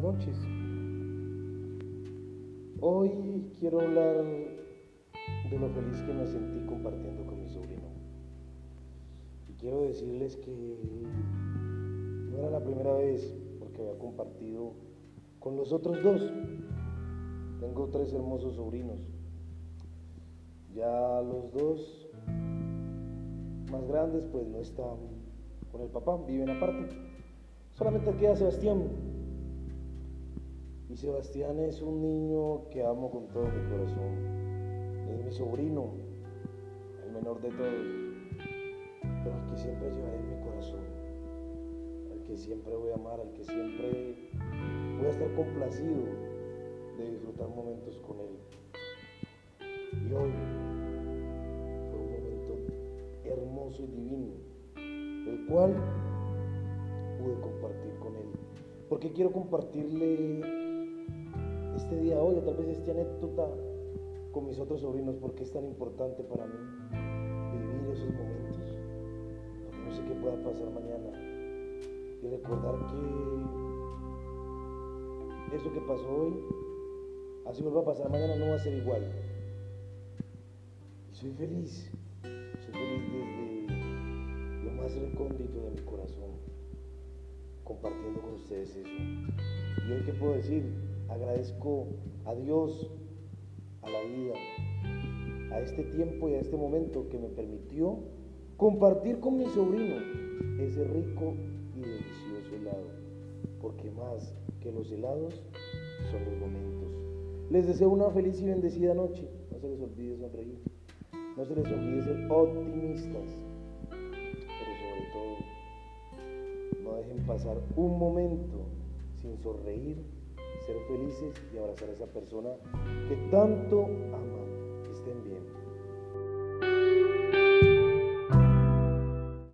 noches. Hoy quiero hablar de lo feliz que me sentí compartiendo con mi sobrino. Y quiero decirles que no era la primera vez porque había compartido con los otros dos. Tengo tres hermosos sobrinos. Ya los dos más grandes pues no están con el papá, viven aparte. Solamente queda Sebastián. Y Sebastián es un niño que amo con todo mi corazón. Es mi sobrino, el menor de todos. Pero al que siempre llevaré en mi corazón. Al que siempre voy a amar, al que siempre voy a estar complacido de disfrutar momentos con él. Y hoy fue un momento hermoso y divino, el cual pude compartir con él. Porque quiero compartirle este día hoy, o tal vez esta anécdota con mis otros sobrinos, porque es tan importante para mí vivir esos momentos, porque no sé qué pueda pasar mañana. Y recordar que eso que pasó hoy, así vuelva a pasar mañana, no va a ser igual. Soy feliz, soy feliz desde lo más recóndito de mi corazón compartiendo con ustedes eso. Y hoy, ¿qué puedo decir? Agradezco a Dios, a la vida, a este tiempo y a este momento que me permitió compartir con mi sobrino ese rico y delicioso helado. Porque más que los helados son los momentos. Les deseo una feliz y bendecida noche. No se les olvide sonreír. No se les olvide ser optimistas. Dejen pasar un momento sin sonreír, ser felices y abrazar a esa persona que tanto